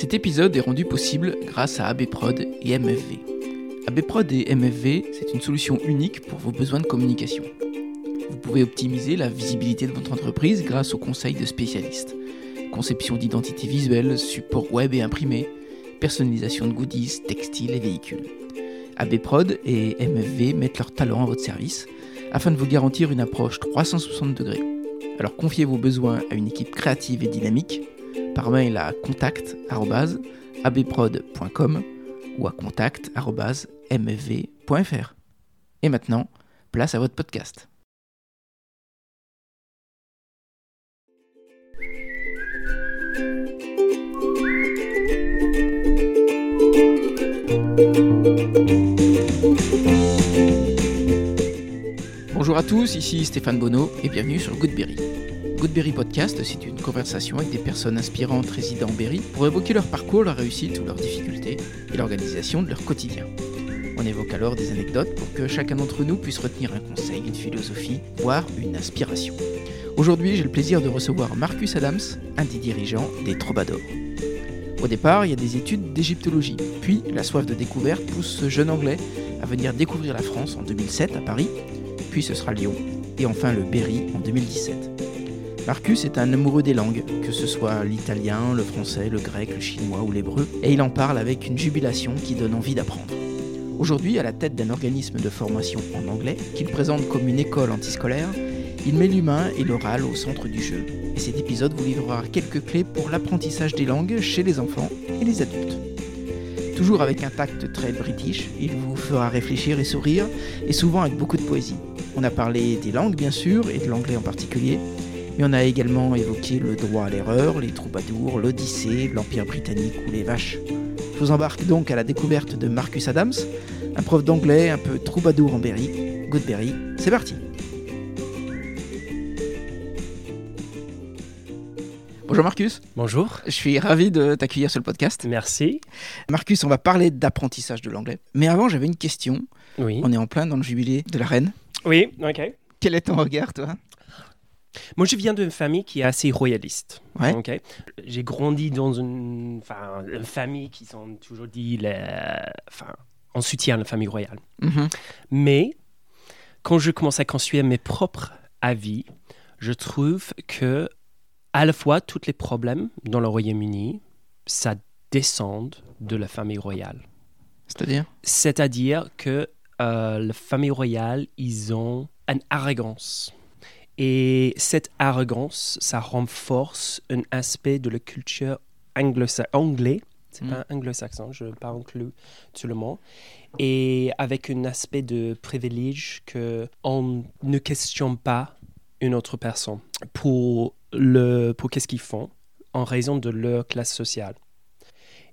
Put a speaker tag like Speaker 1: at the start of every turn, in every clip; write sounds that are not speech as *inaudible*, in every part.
Speaker 1: Cet épisode est rendu possible grâce à ABProd et MFV. ABProd et MFV, c'est une solution unique pour vos besoins de communication. Vous pouvez optimiser la visibilité de votre entreprise grâce aux conseils de spécialistes. Conception d'identité visuelle, support web et imprimé, personnalisation de goodies, textiles et véhicules. ABProd et MFV mettent leur talent à votre service afin de vous garantir une approche 360 degrés. Alors confiez vos besoins à une équipe créative et dynamique par mail à contact@abprod.com ou à contact@mfv.fr. Et maintenant, place à votre podcast. Bonjour à tous, ici Stéphane Bonneau et bienvenue sur Goodberry. Goodberry Podcast, c'est une conversation avec des personnes inspirantes résidant en Berry pour évoquer leur parcours, leur réussite ou leurs difficultés et l'organisation de leur quotidien. On évoque alors des anecdotes pour que chacun d'entre nous puisse retenir un conseil, une philosophie, voire une inspiration. Aujourd'hui, j'ai le plaisir de recevoir Marcus Adams, un des dirigeants des Troubadours. Au départ, il y a des études d'égyptologie, puis la soif de découverte pousse ce jeune Anglais à venir découvrir la France en 2007 à Paris, puis ce sera Lyon, et enfin le Berry en 2017. Marcus est un amoureux des langues, que ce soit l'italien, le français, le grec, le chinois ou l'hébreu, et il en parle avec une jubilation qui donne envie d'apprendre. Aujourd'hui, à la tête d'un organisme de formation en anglais, qu'il présente comme une école antiscolaire, il met l'humain et l'oral au centre du jeu, et cet épisode vous livrera quelques clés pour l'apprentissage des langues chez les enfants et les adultes. Toujours avec un tact très british, il vous fera réfléchir et sourire, et souvent avec beaucoup de poésie. On a parlé des langues bien sûr, et de l'anglais en particulier, mais on a également évoqué le droit à l'erreur, les troubadours, l'Odyssée, l'Empire britannique ou les vaches. Je vous embarque donc à la découverte de Marcus Adams, un prof d'anglais un peu troubadour en Berry. Goodberry, c'est parti Bonjour Marcus.
Speaker 2: Bonjour.
Speaker 1: Je suis ravi de t'accueillir sur le podcast.
Speaker 2: Merci.
Speaker 1: Marcus, on va parler d'apprentissage de l'anglais. Mais avant, j'avais une question.
Speaker 2: Oui.
Speaker 1: On est en plein dans le jubilé de la reine.
Speaker 2: Oui, ok.
Speaker 1: Quel est ton regard, toi?
Speaker 2: Moi, je viens d'une famille qui est assez royaliste.
Speaker 1: Ouais.
Speaker 2: J'ai grandi dans une, famille qui sont toujours dit, enfin, on soutient la famille royale.
Speaker 1: Mhm.
Speaker 2: Mais quand je commence à construire mes propres avis, je trouve que à la fois tous les problèmes dans le Royaume-Uni, ça descend de la famille royale.
Speaker 1: C'est-à-dire?
Speaker 2: C'est-à-dire que euh, la famille royale, ils ont une arrogance. Et cette arrogance, ça renforce un aspect de la culture anglais. C'est
Speaker 1: Mm.
Speaker 2: pas anglo-saxon, je parle plus seulement. Et avec un aspect de privilège que on ne questionne pas une autre personne pour, le, pour qu'est-ce qu'ils font en raison de leur classe sociale.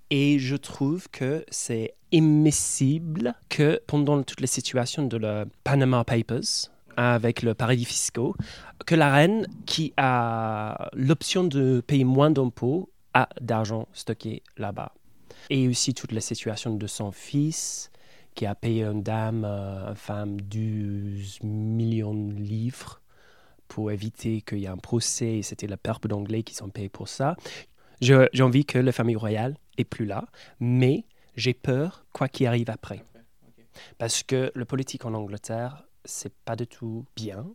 Speaker 2: Et je trouve que c'est immiscible que pendant toutes les situations de la Panama Papers, avec le paradis fiscaux, que la reine qui a l'option de payer moins d'impôts a d'argent stocké là-bas. Et aussi toute la situation de son fils qui a payé une dame, euh, une femme, 12 millions de livres pour éviter qu'il y ait un procès et c'était la perte d'anglais qui sont payés pour ça. J'ai envie que la famille royale est plus là, mais j'ai peur quoi qu'il arrive après. Parce que le politique en Angleterre, c'est pas du tout bien.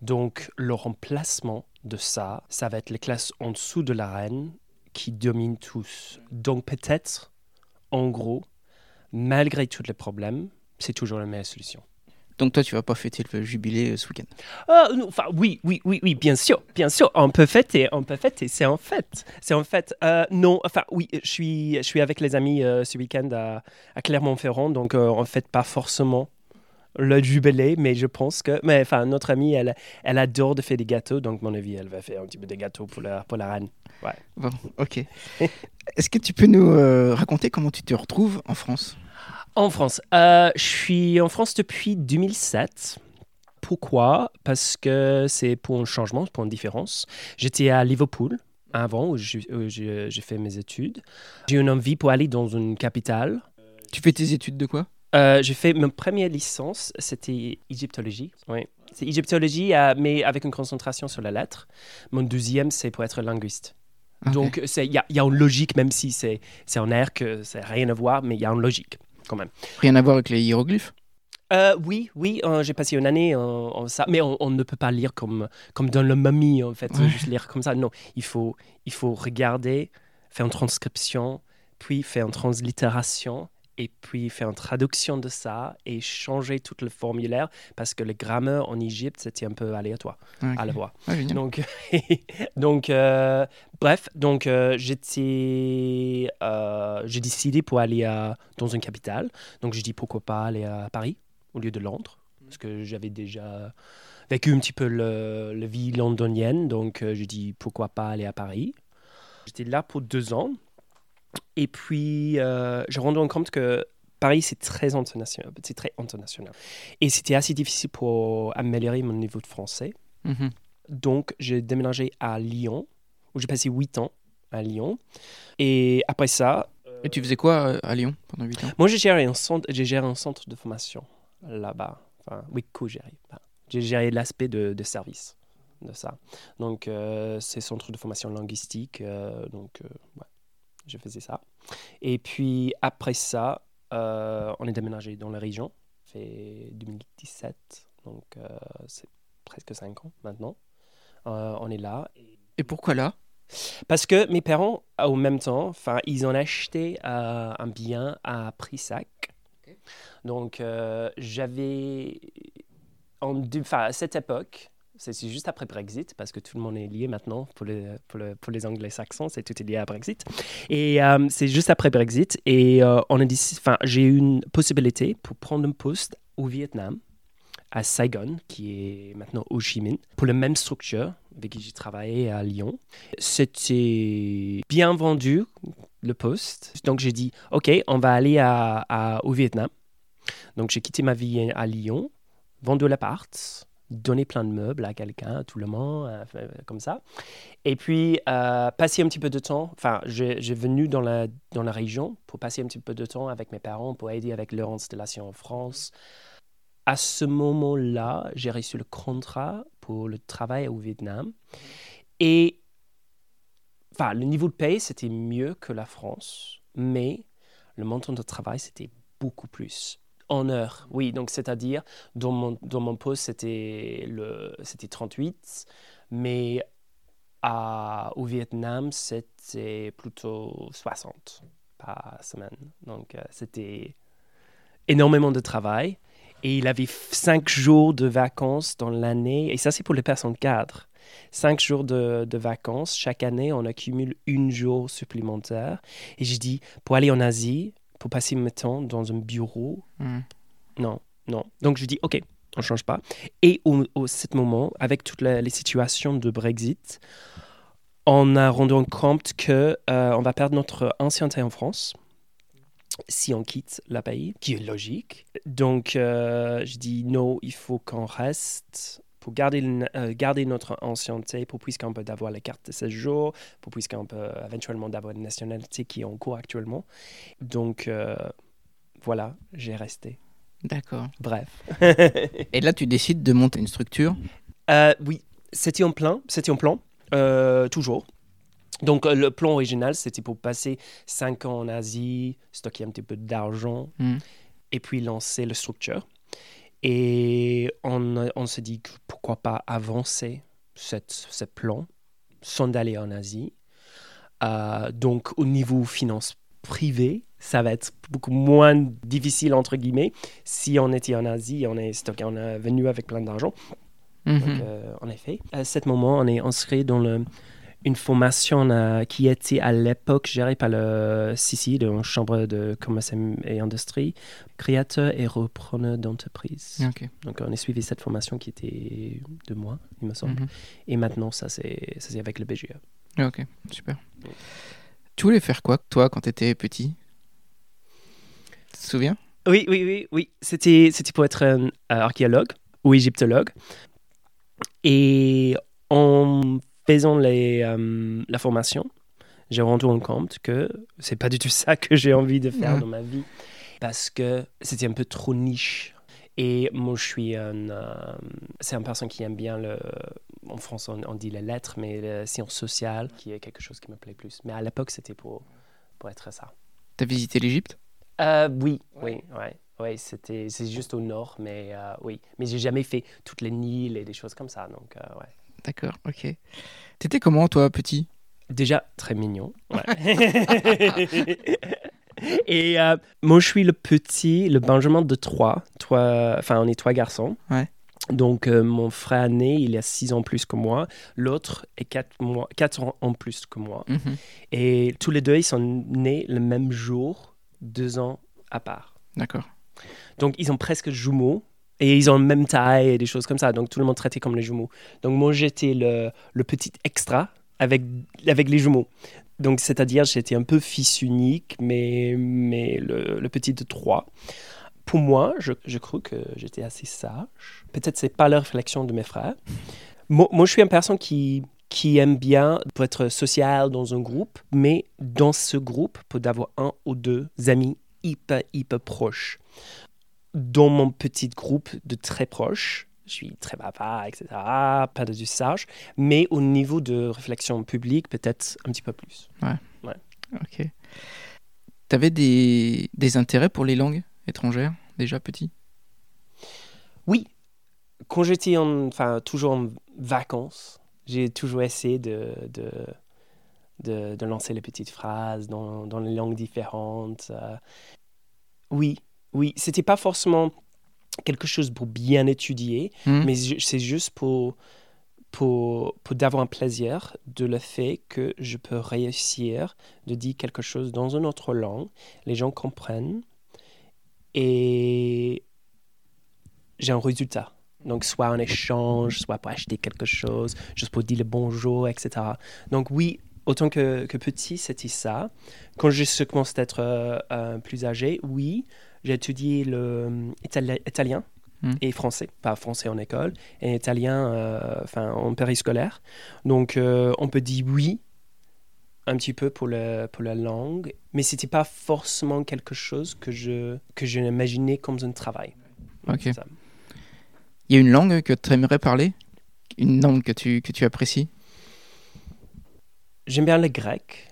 Speaker 2: Donc le remplacement de ça, ça va être les classes en dessous de la reine qui dominent tous. Donc peut-être, en gros, malgré tous les problèmes, c'est toujours la meilleure solution.
Speaker 1: Donc toi, tu vas pas fêter le jubilé euh, ce week-end?
Speaker 2: Ah, enfin, oui, oui, oui, oui, bien sûr, bien sûr, on peut fêter, on peut fêter, c'est en fait, c'est en fait, euh, non, enfin, oui, je suis, je suis avec les amis euh, ce week-end à, à Clermont-Ferrand, donc on fête pas forcément le jubilé, mais je pense que, mais enfin, notre amie, elle, elle adore de faire des gâteaux, donc à mon avis, elle va faire un petit peu de gâteaux pour la, pour la reine.
Speaker 1: Bon, ok. *laughs* Est-ce que tu peux nous euh, raconter comment tu te retrouves en France?
Speaker 2: En France, euh, je suis en France depuis 2007. Pourquoi? Parce que c'est pour un changement, pour une différence. J'étais à Liverpool avant, où j'ai fait mes études. J'ai une envie pour aller dans une capitale.
Speaker 1: Tu fais tes études de quoi?
Speaker 2: Euh, j'ai fait ma première licence, c'était égyptologie. Oui. C'est égyptologie, euh, mais avec une concentration sur la lettre. Mon deuxième, c'est pour être linguiste. Donc, il y a, il y a une logique, même si c'est c'est en air que ça n'a rien à voir, mais il y a une logique quand même.
Speaker 1: Rien à voir avec les hiéroglyphes?
Speaker 2: Euh, oui, oui, euh, j'ai passé une année en, en ça, mais on, on ne peut pas lire comme, comme dans le mamie, en fait,
Speaker 1: Ouais.
Speaker 2: juste lire comme ça. Non, il faut, il faut regarder, faire une transcription, puis faire une translittération, et puis faire une traduction de ça, et changer tout le formulaire, parce que le grammaire en Égypte, c'était un peu aléatoire à la voix.
Speaker 1: Ah.
Speaker 2: Donc, *laughs* donc euh, bref, donc euh, j'étais, euh, j'ai décidé pour aller à, dans une capitale. Donc j'ai dit pourquoi pas aller à Paris au lieu de Londres, parce que j'avais déjà vécu un petit peu le, la vie londonienne. Donc j'ai dit pourquoi pas aller à Paris. J'étais là pour deux ans. Et puis, euh, je rendu compte que Paris, c'est très international. C'est très international. Et c'était assez difficile pour améliorer mon niveau de français.
Speaker 1: Mhm.
Speaker 2: Donc, j'ai déménagé à Lyon, où j'ai passé 8 ans à Lyon. Et après ça,
Speaker 1: Et tu faisais quoi euh, à Lyon pendant 8 ans?
Speaker 2: Moi, j'ai géré un centre, j'ai géré un centre de formation là-bas. Enfin, oui, co-géré. J'ai géré l'aspect de, de service de ça. Donc, euh, c'est centre de formation linguistique. euh, donc, euh, ouais, je faisais ça. Et puis, après ça, euh, on est déménagé dans la région. fait 2017. Donc, euh, c'est presque 5 ans maintenant. Euh, on est là.
Speaker 1: Et pourquoi là?
Speaker 2: Parce que mes parents, au même temps, ils ont acheté un bien à Prissac. Donc, j'avais, en à cette époque, c'est juste après Brexit, parce que tout le monde est lié maintenant pour les, pour le- pour les anglo-saxons, c'est tout lié à Brexit. Et euh, c'est juste après Brexit, et euh, j'ai eu une possibilité pour prendre un poste au Vietnam, à Saigon, qui est maintenant Ho Chi Minh, pour la même structure avec qui j'ai travaillé à Lyon. C'était bien vendu, le poste. Donc j'ai dit, OK, on va aller à- au Vietnam. Donc j'ai quitté ma vie à Lyon, vendu l'appart, donné plein de meubles à quelqu'un, tout le monde, euh, euh, comme ça. Et puis, euh, passer un petit peu de temps, enfin, j'ai venu dans la, dans la région pour passer un petit peu de temps avec mes parents, pour aider avec leur installation en France. À ce moment-là, j'ai reçu le contrat pour le travail au Vietnam. Et enfin, le niveau de paye, c'était mieux que la France, mais le montant de travail, c'était beaucoup plus. En heure, oui, donc c'est-à-dire, dans mon, dans mon poste, c'était le- c'était 38, mais à, au Vietnam, c'était plutôt 60 par semaine. Donc, euh, c'était énormément de travail. Et il avait cinq jours de vacances dans l'année. Et ça, c'est pour les personnes cadres. Cinq jours de, de vacances. Chaque année, on accumule une jour supplémentaire. Et j'ai dit, pour aller en Asie, pour passer mon temps dans un bureau,
Speaker 1: Mhm.
Speaker 2: non, non. Donc je dis, OK, on ne change pas. Et au, au ce moment, avec toutes les situations de Brexit, on a rendu compte que euh, on va perdre notre ancienneté en France si on quitte la pays, qui est logique. Donc euh, je dis, non, il faut qu'on reste pour garder, euh, garder notre ancienneté, pour puisqu'on peut avoir la carte de séjour, pour puisqu'on peut éventuellement avoir une nationalité qui est en cours actuellement. Donc euh, voilà, j'ai resté.
Speaker 1: D'accord.
Speaker 2: Bref. *laughs*
Speaker 1: Et là, tu décides de monter une structure?
Speaker 2: Euh, oui, c'était en plan, c'était en plan, euh, toujours. Donc euh, le plan original, c'était pour passer 5 ans en Asie, stocker un petit peu d'argent,
Speaker 1: Mhm.
Speaker 2: et puis lancer la structure. Et on, on s'est dit que pourquoi pas avancer cette, ce plan sans d'aller en Asie. Euh, donc au niveau finance privée, ça va être beaucoup moins difficile entre guillemets si on était en Asie, on est stocké, on est venu avec plein d'argent.
Speaker 1: Mhm.
Speaker 2: Euh, en effet, à ce moment, on est inscrit dans le- une formation euh, qui était à l'époque gérée par le CCI, de la Chambre de commerce et industrie, créateur et repreneur d'entreprise.
Speaker 1: Ok.
Speaker 2: Donc, on a suivi cette formation qui était deux mois, il me semble.
Speaker 1: Mhm.
Speaker 2: Et maintenant, ça, c'est avec le BGE.
Speaker 1: Ok, super. Tu voulais faire quoi, toi, quand tu étais petit? Tu te souviens?
Speaker 2: Oui, oui, oui, oui. C'était, pour être un euh, archéologue ou égyptologue. Et en faisant les, euh, la formation, j'ai rendu compte que c'est pas du tout ça que j'ai envie de faire
Speaker 1: Ouais.
Speaker 2: dans ma vie parce que c'était un peu trop niche. Et moi, je suis un, euh, c'est une personne qui aime bien le, en France, on, dit les lettres, mais la science sociale, qui est quelque chose qui me plaît plus. Mais à l'époque, c'était pour, pour être ça.
Speaker 1: Tu as visité l'Égypte?
Speaker 2: Euh, Oui, oui, ouais. Oui, c'était, c'est juste au nord, mais euh, oui. Mais j'ai jamais fait toutes les Nils et des choses comme ça, donc euh, ouais.
Speaker 1: D'accord, ok. T'étais comment, toi, petit?
Speaker 2: Déjà, très mignon. *laughs* et euh, moi, je suis le petit, le Benjamin de trois. Toi, enfin, on est trois garçons.
Speaker 1: Ouais.
Speaker 2: Donc, mon frère né, il a six ans plus que moi. L'autre est mois, quatre ans en plus que moi.
Speaker 1: Mhm.
Speaker 2: Et tous les deux, ils sont nés le même jour, deux ans à part.
Speaker 1: D'accord.
Speaker 2: Donc, ils ont presque jumeaux. Et ils ont la même taille et des choses comme ça. Donc, tout le monde traitait comme les jumeaux. Donc, moi, j'étais le, petit extra avec, avec les jumeaux. Donc, c'est-à-dire, j'étais un peu fils unique, mais, mais le, petit de trois. Pour moi, je, je crois que j'étais assez sage. Peut-être c'est pas la réflexion de mes frères. Moi, je suis une personne qui, qui aime bien pour être social dans un groupe, mais dans ce groupe, pour d'avoir un ou deux amis hyper, hyper proches dans mon petit groupe de très proches. Je suis très bavard, etc. Pas de du sage. Mais au niveau de réflexion publique, peut-être un petit peu plus.
Speaker 1: Ok. T'avais des, des intérêts pour les langues étrangères, déjà petit?
Speaker 2: Oui. Quand j'étais enfin, toujours en vacances, j'ai toujours essayé de, de, de, de lancer les petites phrases dans, dans les langues différentes. euh. oui, oui. C'était pas forcément quelque chose pour bien étudier,
Speaker 1: Hmm.
Speaker 2: mais c'est juste pour, pour, pour d'avoir un plaisir de le fait que je peux réussir de dire quelque chose dans une autre langue, les gens comprennent et j'ai un résultat. Donc, soit un échange, soit pour acheter quelque chose, juste pour dire le bonjour, etc. Donc, oui, autant que, que petit, c'était ça. Quand je commence à être euh, euh, plus âgé, oui, j'ai étudié le euh, itali- italien
Speaker 1: Hmm.
Speaker 2: et français, pas français en école, et italien euh, enfin, en périscolaire. Donc, euh, on peut dire oui un petit peu pour, le, pour la langue, mais c'était pas forcément quelque chose que je, que je imaginais comme un travail.
Speaker 1: Ok. Il y a une langue que tu aimerais parler? Une langue que tu, que tu apprécies?
Speaker 2: J'aime bien le grec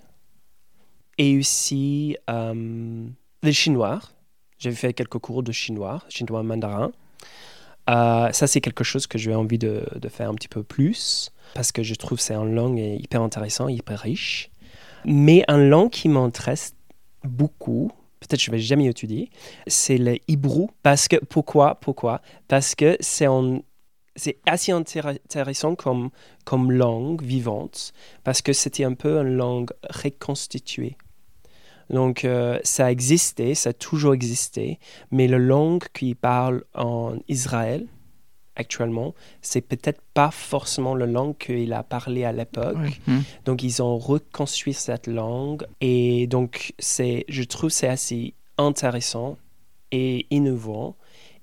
Speaker 2: et aussi euh, le chinois. J'ai fait quelques cours de chinois, chinois mandarin. Euh, ça, c'est quelque chose que j'ai envie de, faire un petit peu plus parce que je trouve que c'est une langue hyper intéressante, hyper riche. Mais une langue qui m'intéresse beaucoup, peut-être que je vais jamais étudier, c'est le hébreu. Parce que, pourquoi Pourquoi? Parce que c'est assez intér- intéressant comme, comme langue vivante parce que c'était un peu une langue reconstituée. Donc, euh, ça a existé, ça a toujours existé, mais la langue qui parle en Israël actuellement, c'est peut-être pas forcément la langue qu'il a parlé à l'époque.
Speaker 1: Hmm.
Speaker 2: Donc, ils ont reconstruit cette langue et donc, c'est, je trouve c'est assez intéressant et innovant.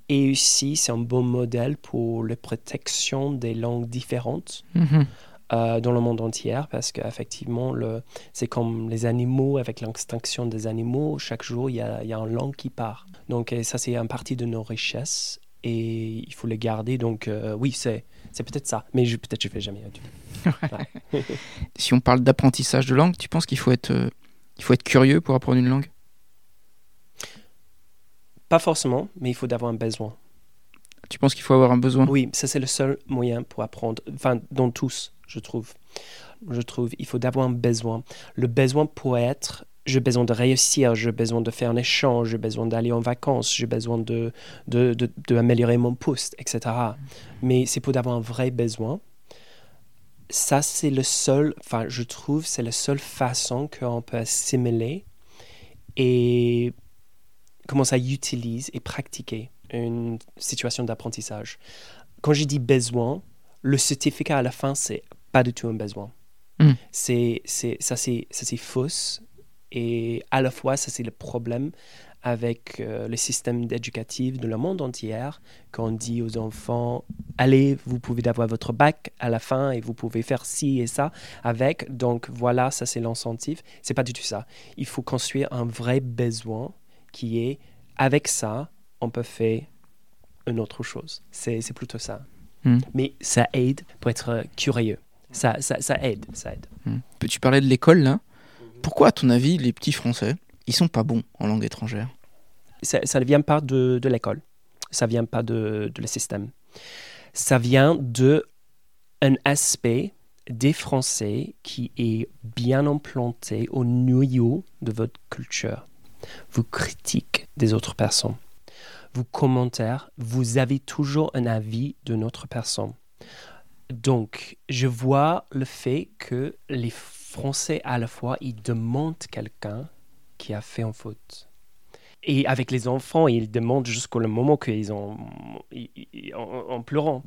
Speaker 2: Et aussi, c'est un bon modèle pour la protection des langues différentes
Speaker 1: Mhm.
Speaker 2: Euh, dans le monde entier parce qu'effectivement, le, c'est comme les animaux, avec l'extinction des animaux, chaque jour, il y a, y a une langue qui part. Donc, ça, c'est une partie de nos richesses et il faut les garder. Donc, euh, oui, c'est, c'est peut-être ça, mais peut-être je ne vais jamais étudier. *laughs*
Speaker 1: Si on parle d'apprentissage de langue, tu penses qu'il faut être, euh, il faut être curieux pour apprendre une langue?
Speaker 2: Pas forcément, mais il faut d'avoir un besoin.
Speaker 1: Tu penses qu'il faut avoir un besoin?
Speaker 2: Oui, ça c'est le seul moyen pour apprendre, enfin dans tous, je trouve. Je trouve, il faut d'avoir un besoin. Le besoin pour être, j'ai besoin de réussir, j'ai besoin de faire un échange, j'ai besoin d'aller en vacances, j'ai besoin de, de, de, de mon poste, etc. Mais c'est pour d'avoir un vrai besoin. Ça, c'est le seul, enfin, je trouve, c'est la seule façon qu'on peut assimiler et commencer à utiliser et pratiquer une situation d'apprentissage. Quand je dis besoin, le certificat à la fin, c'est pas du tout un besoin.
Speaker 1: Mm.
Speaker 2: C'est, c'est, ça, c'est, ça, c'est fausse. Et à la fois, ça, c'est le problème avec euh, le système éducatif de le monde entier, quand on dit aux enfants, allez, vous pouvez avoir votre bac à la fin et vous pouvez faire ci et ça avec. Donc voilà, ça, c'est l'incentive. C'est pas du tout ça. Il faut construire un vrai besoin qui est, avec ça, on peut faire une autre chose. C'est, plutôt ça.
Speaker 1: Hmm.
Speaker 2: Mais ça aide pour être curieux. Ça, ça, ça aide, ça aide.
Speaker 1: Hmm. Tu parlais de l'école là? Pourquoi, à ton avis, les petits Français, ils sont pas bons en langue étrangère?
Speaker 2: Ça, ça ne vient pas de, de l'école. Ça vient pas de, de le système. Ça vient de un aspect des Français qui est bien implanté au noyau de votre culture. Vous critiquez des autres personnes. Commentaires, vous avez toujours un avis de notre personne. Donc, je vois le fait que les Français, à la fois, ils demandent quelqu'un qui a fait une faute. Et avec les enfants, ils demandent jusqu'au moment qu'ils ont en, en pleurant.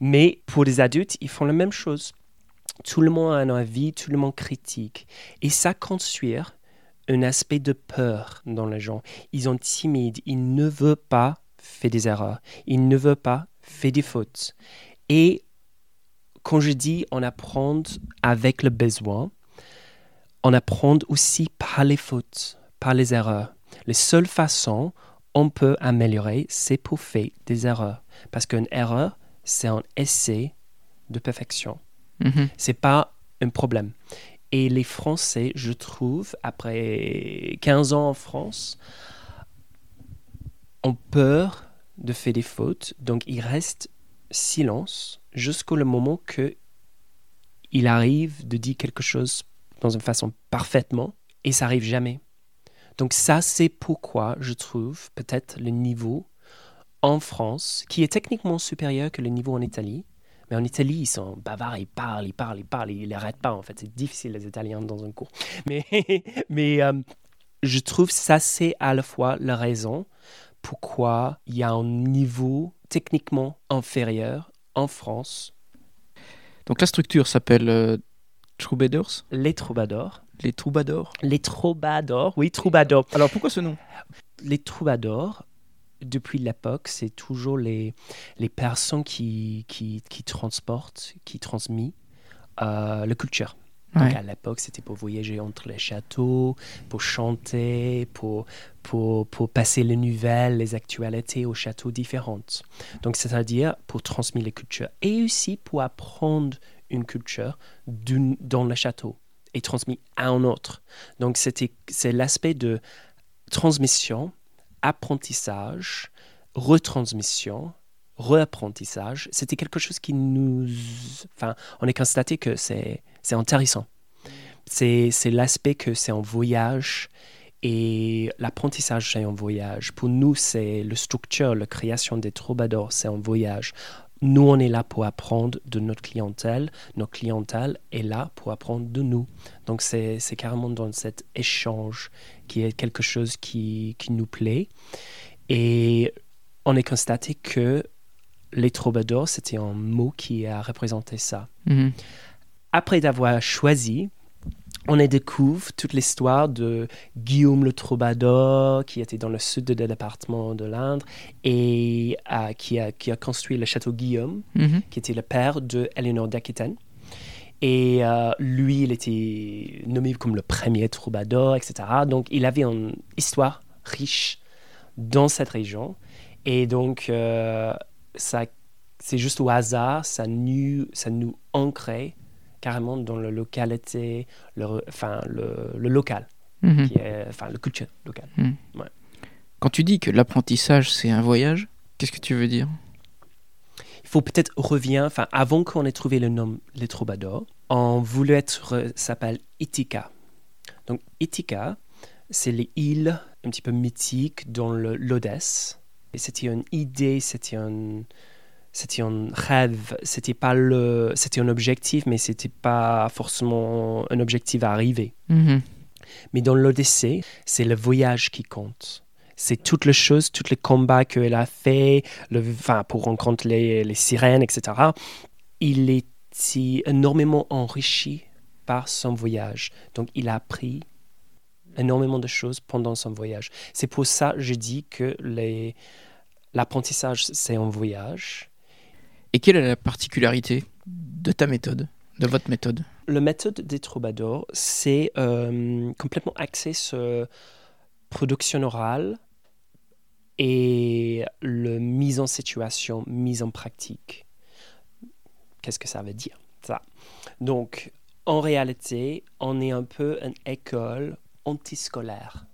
Speaker 2: Mais pour les adultes, ils font la même chose. Tout le monde a un avis, tout le monde critique. Et ça construit un aspect de peur dans les gens. Ils sont timides, ils ne veulent pas faire des erreurs, ils ne veulent pas faire des fautes. Et quand je dis on apprend avec le besoin, on apprend aussi par les fautes, par les erreurs. Les seules façons on peut améliorer, c'est pour faire des erreurs. Parce qu'une erreur, c'est un essai de perfection.
Speaker 1: Mhm.
Speaker 2: C'est pas un problème. Et les Français, je trouve, après 15 ans en France, ont peur de faire des fautes, donc ils restent silence jusqu'au moment que il arrive de dire quelque chose dans une façon parfaitement, et ça arrive jamais. Donc ça, c'est pourquoi je trouve peut-être le niveau en France, qui est techniquement supérieur que le niveau en Italie, mais en Italie, ils sont bavards, ils parlent, ils parlent, ils parlent, ils n'arrêtent pas. En fait, c'est difficile les Italiens dans un cours. *laughs* Mais, mais euh, je trouve ça c'est à la fois la raison pourquoi il y a un niveau techniquement inférieur en France.
Speaker 1: Donc la structure s'appelle euh, Troubadours?
Speaker 2: Les troubadours.
Speaker 1: Les troubadours
Speaker 2: Les troubadours, oui, troubadours.
Speaker 1: Alors pourquoi ce nom?
Speaker 2: Les troubadours, depuis l'époque, c'est toujours les, les personnes qui, qui, qui transportent, qui transmettent euh, la culture. Donc
Speaker 1: Ouais.
Speaker 2: à l'époque, c'était pour voyager entre les châteaux, pour chanter, pour, pour, pour passer les nouvelles, les actualités aux châteaux différentes. Donc c'est-à-dire pour transmettre les cultures et aussi pour apprendre une culture dans le château et transmis à un autre. Donc c'était c'est l'aspect de transmission, apprentissage, retransmission, reapprentissage. C'était quelque chose qui nous... Enfin, on a constaté que c'est intéressant. C'est l'aspect que c'est un voyage et l'apprentissage, c'est un voyage. Pour nous, c'est le structure, la création des troubadours, c'est un voyage. Nous, on est là pour apprendre de notre clientèle. Notre clientèle est là pour apprendre de nous. Donc, c'est carrément dans cet échange qui est quelque chose qui, qui nous plaît. Et on a constaté que les troubadours, c'était un mot qui a représenté ça
Speaker 1: Mhm.
Speaker 2: après d'avoir choisi, on a découvert toute l'histoire de Guillaume le Troubadour, qui était dans le sud du département de l'Indre, et euh, qui, a, qui a construit le château Guillaume,
Speaker 1: Mhm.
Speaker 2: qui était le père de Éléonore d'Aquitaine. Et euh, lui, il était nommé comme le premier troubadour, etc. Donc, il avait une histoire riche dans cette région. Et donc, euh, ça, c'est juste au hasard, ça nous, ça nous ancrait carrément dans la localité, le, enfin, le, le local,
Speaker 1: Mhm.
Speaker 2: qui est, enfin, le culture local.
Speaker 1: Quand tu dis que l'apprentissage c'est un voyage, qu'est-ce que tu veux dire?
Speaker 2: Il faut peut-être revenir, enfin, avant qu'on ait trouvé le nom Les Troubadours, on voulait être, s'appelle Ithaca. Donc, Ithaca, c'est les îles un petit peu mythiques dans l'Odesse. Et c'était une idée, c'était un, c'était un rêve, c'était pas le, c'était un objectif, mais c'était pas forcément un objectif à arriver.
Speaker 1: Mhm.
Speaker 2: Mais dans l'Odyssée, c'est le voyage qui compte. C'est toutes les choses, tous les combats qu'elle a fait, le, enfin, pour rencontrer les, les sirènes, etc. Il est énormément enrichi par son voyage. Donc, il a appris énormément de choses pendant son voyage. C'est pour ça que je dis que les- l'apprentissage, c'est un voyage.
Speaker 1: Et quelle est la particularité de ta méthode, de votre méthode
Speaker 2: La méthode des troubadours, c'est euh, complètement axé sur production orale et le mise en situation, mise en pratique. Qu'est-ce que ça veut dire ça? Donc, en réalité, on est un peu une école antiscolaire.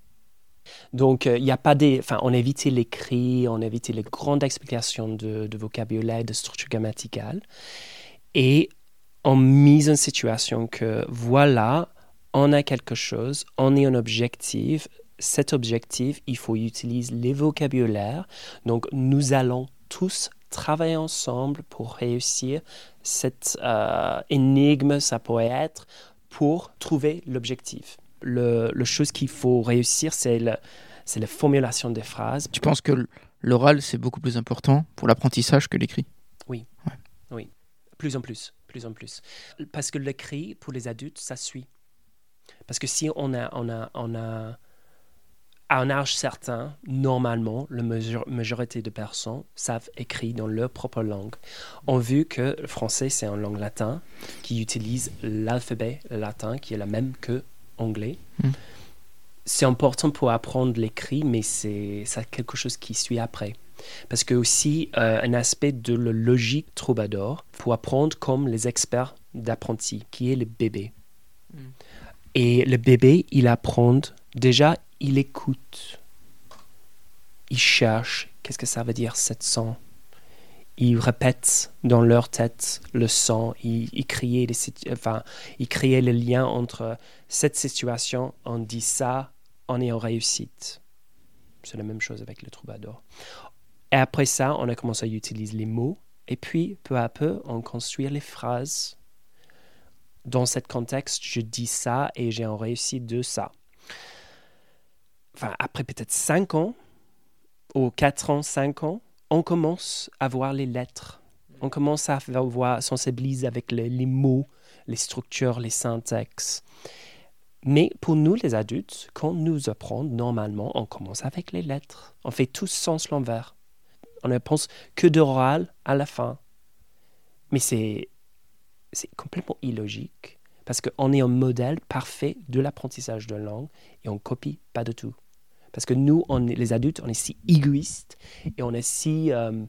Speaker 2: Donc, euh, il n'y a pas des. Enfin, on évitait l'écrit, on évitait les grandes explications de, de vocabulaire, de structure grammaticale. Et on mise en situation que voilà, on a quelque chose, on est un objectif. Cet objectif, il faut utiliser les vocabulaires. Donc, nous allons tous travailler ensemble pour réussir cette euh, énigme, ça pourrait être, pour trouver l'objectif. Le, le chose qu'il faut réussir, c'est la formulation des phrases.
Speaker 1: Tu penses que l'oral, c'est beaucoup plus important pour l'apprentissage que l'écrit?
Speaker 2: Oui. Oui. Plus en plus. Plus en plus. Parce que l'écrit, pour les adultes, ça suit. Parce que si on a, on a, on a à un âge certain, normalement, la majorité de personnes savent écrire dans leur propre langue. On vu que le français, c'est une langue latine qui utilise l'alphabet latin qui est la même que anglais. Hmm. C'est important pour apprendre l'écrit, mais c'est quelque chose qui suit après. Parce que aussi, euh, un aspect de la logique troubadour pour apprendre comme les experts d'apprenti, qui est le bébé. Hmm. Et le bébé, il apprend, déjà, il écoute. Il cherche. Qu'est-ce que ça veut dire, cette son Ils répètent dans leur tête le son. Ils, il criaient enfin, ils créaient le lien entre cette situation, on dit ça, on est en réussite. C'est la même chose avec le troubadour. Et après ça, on a commencé à utiliser les mots. Et puis, peu à peu, on construit les phrases dans ce contexte, je dis ça et j'ai en réussite de ça. Enfin, après peut-être 5 ans, ou 4 ans, 5 ans, on commence à voir les lettres. On commence à voir, sensibiliser avec les, mots, les structures, les syntaxes. Mais pour nous, les adultes, quand nous apprenons, normalement, on commence avec les lettres. On fait tout sens l'envers. On ne pense que d'oral à la fin. Mais c'est c'est complètement illogique parce qu'on est un modèle parfait de l'apprentissage de langue et on copie pas de tout. Parce que nous, les adultes, on est si égoïstes et on est si euh,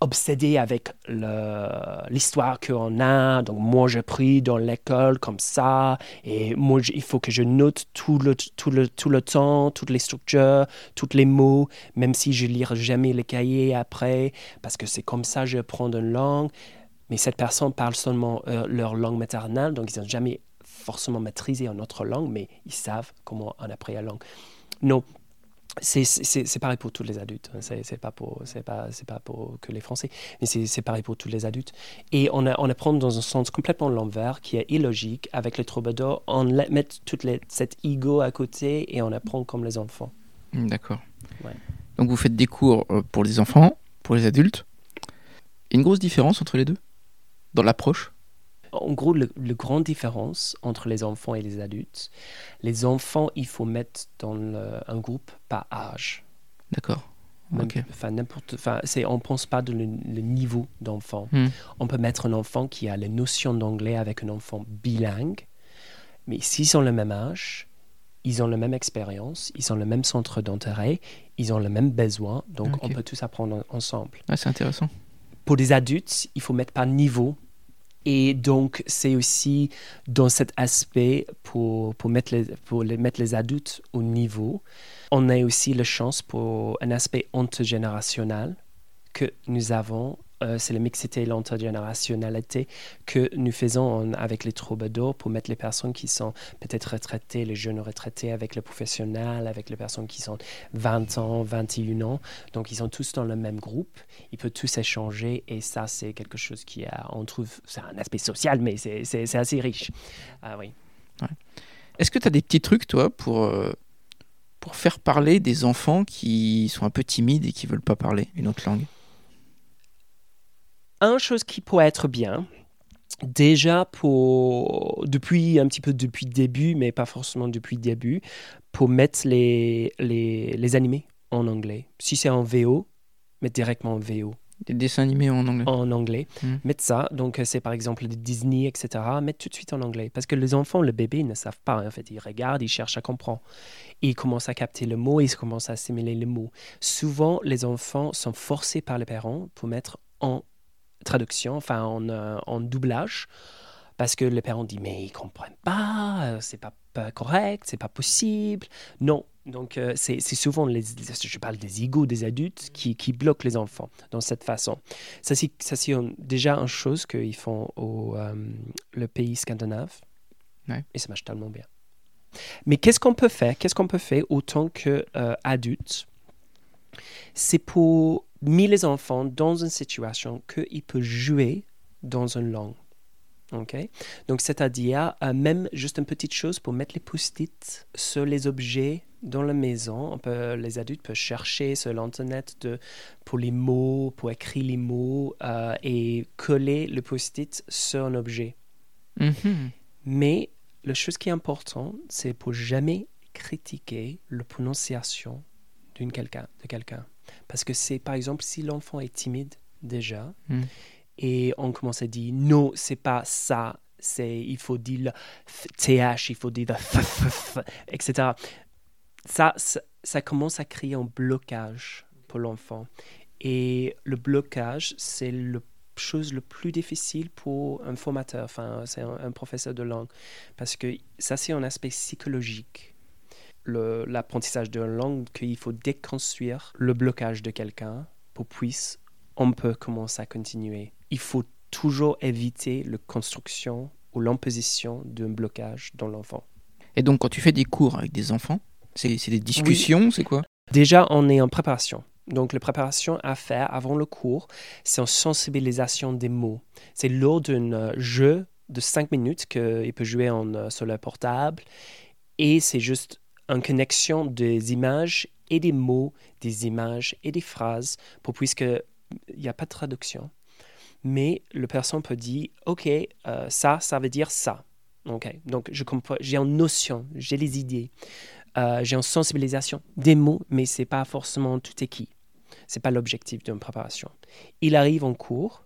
Speaker 2: obsédés avec l'histoire qu'on a. Donc, moi, j'ai pris dans l'école comme ça et moi, il faut que je note tout le, tout, le, tout le temps, toutes les structures, tous les mots, même si je ne lirai jamais les cahiers après, parce que c'est comme ça que je prends une langue mais cette personne parle seulement euh, leur langue maternelle, donc ils n'ont jamais forcément maîtrisé une autre langue, mais ils savent comment on apprend la langue. Non, c'est pareil pour tous les adultes. Hein. C'est pas pour c'est pas c'est pas pour que les Français, mais c'est pareil pour tous les adultes. Et on, a, on apprend dans un sens complètement l'envers, qui est illogique. Avec les troubadours, on met toute les, cet ego à côté et on apprend comme les enfants.
Speaker 1: Hmm, d'accord. Donc vous faites des cours euh, pour les enfants, pour les adultes. Une grosse différence entre les deux? Dans l'approche?
Speaker 2: En gros, la grande différence entre les enfants et les adultes, les enfants, il faut mettre dans un groupe par âge.
Speaker 1: D'accord.
Speaker 2: Enfin, n'importe. Enfin, c'est, on pense pas de le, niveau d'enfant. Hmm. On peut mettre un enfant qui a les notions d'anglais avec un enfant bilingue, mais s'ils ont le même âge, ils ont la même expérience, ils ont le même centre d'intérêt, ils ont le même besoin, donc on peut tous apprendre ensemble.
Speaker 1: Ah, c'est intéressant.
Speaker 2: Pour des adultes, il faut mettre par niveau et donc, c'est aussi dans cet aspect pour, pour, mettre pour mettre les adultes au niveau. On a aussi la chance pour un aspect intergénérationnel que nous avons euh, c'est la mixité et l'intergénérationnalité que nous faisons avec les troubadours pour mettre les personnes qui sont peut-être retraitées, les jeunes retraités avec les professionnels, avec les personnes qui sont 20 ans, 21 ans. Donc, ils sont tous dans le même groupe. Ils peuvent tous échanger et ça, c'est quelque chose qui a, on trouve, c'est un aspect social, mais c'est assez riche. Ah oui.
Speaker 1: Est-ce que tu as des petits trucs, toi, pour, euh, pour faire parler des enfants qui sont un peu timides et qui veulent pas parler une autre langue?
Speaker 2: Une chose qui pourrait être bien, déjà pour depuis un petit peu depuis le début, mais pas forcément depuis le début, pour mettre les, les, les animés en anglais. Si c'est en VO, mettre directement en VO.
Speaker 1: Des dessins animés en anglais.
Speaker 2: En anglais. Hmm. Mettre ça, donc c'est par exemple des Disney, etc. Mettre tout de suite en anglais. Parce que les enfants, le bébé, ils ne savent pas. En fait, ils regardent, ils cherchent à comprendre. ils commencent à capter le mot, ils commencent à assimiler le mot. Souvent, les enfants sont forcés par les parents pour mettre en traduction, enfin en, euh, en doublage, parce que les parents disent mais ils comprennent pas, euh, c'est pas, pas correct, c'est pas possible. Non, donc euh, c'est souvent les, je parle des égos des adultes qui, qui bloquent les enfants dans cette façon. Ça c'est déjà une chose qu'ils font au euh, le pays scandinave
Speaker 1: Ouais.
Speaker 2: et ça marche tellement bien. Mais qu'est-ce qu'on peut faire? Qu'est-ce qu'on peut faire autant que adultes? C'est pour mettre les enfants dans une situation qu'ils peuvent jouer dans une langue. OK? Donc, c'est-à-dire, euh, même juste une petite chose pour mettre les post-it sur les objets dans la maison. On peut, les adultes peuvent chercher sur l'Internet de, pour les mots, pour écrire les mots euh, et coller le post-it sur un objet.
Speaker 1: Mhm.
Speaker 2: Mais la chose qui est importante, c'est pour jamais critiquer la prononciation d'une quelqu'un, de quelqu'un. Parce que c'est, par exemple, si l'enfant est timide déjà,
Speaker 1: Mm.
Speaker 2: et on commence à dire non, c'est pas ça, c'est il faut dire le th, il faut dire le f, f, f, etc. Ça, ça, ça commence à créer un blocage pour l'enfant. Et le blocage, c'est la chose le plus difficile pour un formateur, enfin, c'est un, un professeur de langue. Parce que ça, c'est un aspect psychologique. L'apprentissage la langue, qu'il faut déconstruire le blocage de quelqu'un pour puisse, on peut commencer à continuer. Il faut toujours éviter la construction ou l'imposition d'un blocage dans l'enfant.
Speaker 1: Et donc, quand tu fais des cours avec des enfants, c'est des discussions, c'est quoi?
Speaker 2: Déjà, on est en préparation. Donc, la préparation à faire avant le cours, c'est en sensibilisation des mots. C'est lors d'un euh, jeu de 5 minutes qu'il peut jouer en, euh, sur le portable. Et c'est juste une connexion des images et des mots, des images et des phrases, pour puisque il n'y a pas de traduction. Mais le personne peut dire, OK, euh, ça, ça veut dire ça. OK, donc je comprends, j'ai une notion, j'ai les idées. Euh, j'ai une sensibilisation des mots, mais c'est pas forcément tout écrit. C'est pas l'objectif d'une préparation. Il arrive en cours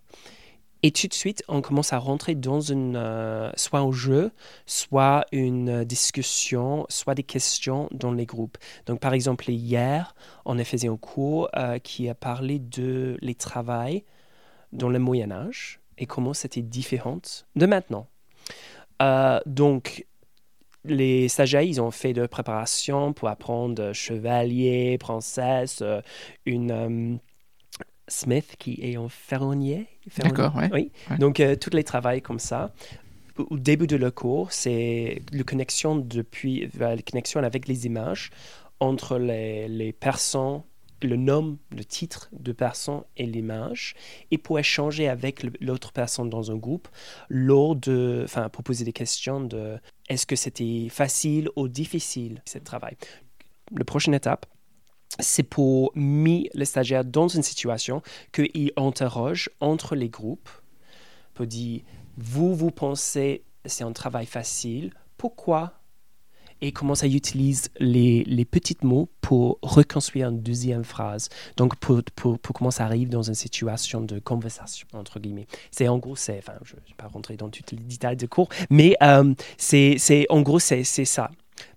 Speaker 2: et tout de suite, on commence à rentrer dans une, euh, soit un jeu, soit une euh, discussion, soit des questions dans les groupes. Donc, par exemple, hier, on a fait un cours euh, qui a parlé de les travails dans le Moyen Âge et comment c'était différent de maintenant. Donc, les stagiaires, ils ont fait de préparation pour apprendre chevalier, princesse, une Smith qui est un ferronnier.
Speaker 1: D'accord, ouais.
Speaker 2: Oui.
Speaker 1: Ouais.
Speaker 2: Donc, euh, tous les travails comme ça. Au début de le cours, c'est la connexion, depuis, la connexion avec les images entre les, les personnes, le nom, le titre de personne et l'image, et pour échanger avec l'autre personne dans un groupe, lors de, enfin, pour poser des questions de est-ce que c'était facile ou difficile, ce travail? La prochaine étape, c'est pour mettre les stagiaires dans une situation qu'ils interrogent entre les groupes pour dire vous, vous pensez c'est un travail facile, pourquoi? Et commence à utiliser les, les petits mots pour reconstruire une deuxième phrase. Donc, pour, pour, pour comment ça arrive dans une situation de conversation, entre guillemets. C'est en gros, c'est, enfin, je ne vais pas rentrer dans tous les détails de cours, mais euh, c'est, en gros, c'est ça.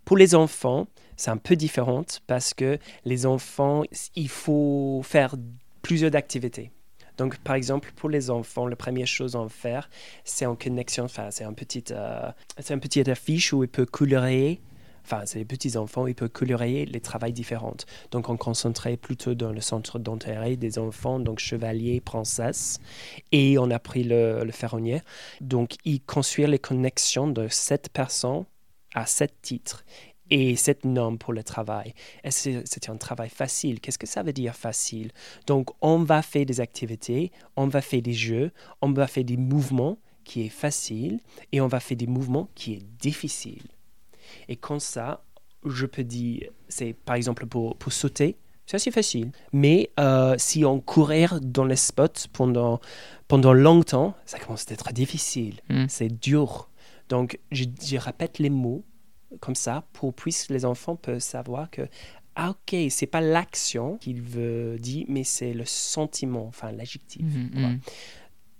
Speaker 2: Pour les enfants, c'est un peu différent parce que les enfants, il faut faire plusieurs activités. Donc, par exemple, pour les enfants, la première chose à faire, c'est en connexion, enfin, c'est un petit, euh, c'est un petit affiche où ils peuvent colorer, enfin, c'est les petits enfants, ils peuvent colorer les travails différents. Donc, on concentrait plutôt dans le centre d'intérêt des enfants, donc chevalier, princesse, et on a pris le, le ferronnier. Donc, ils construisent les connexions de cette personne à sept titres et sept noms pour le travail. Est-ce que c'était un travail facile? Qu'est-ce que ça veut dire facile? Donc, on va faire des activités, on va faire des jeux, on va faire des mouvements qui est facile et on va faire des mouvements qui est difficile. Et comme ça, je peux dire, c'est par exemple pour, pour sauter, c'est assez facile. Mais euh, si on courir dans les spots pendant, pendant longtemps, ça commence à être difficile.
Speaker 1: Mm.
Speaker 2: C'est dur. Donc, je, je répète les mots comme ça pour puisse les enfants peuvent savoir que ah ok c'est pas l'action qu'il veut dire mais c'est le sentiment enfin l'adjectif.
Speaker 1: Mhm, mhm.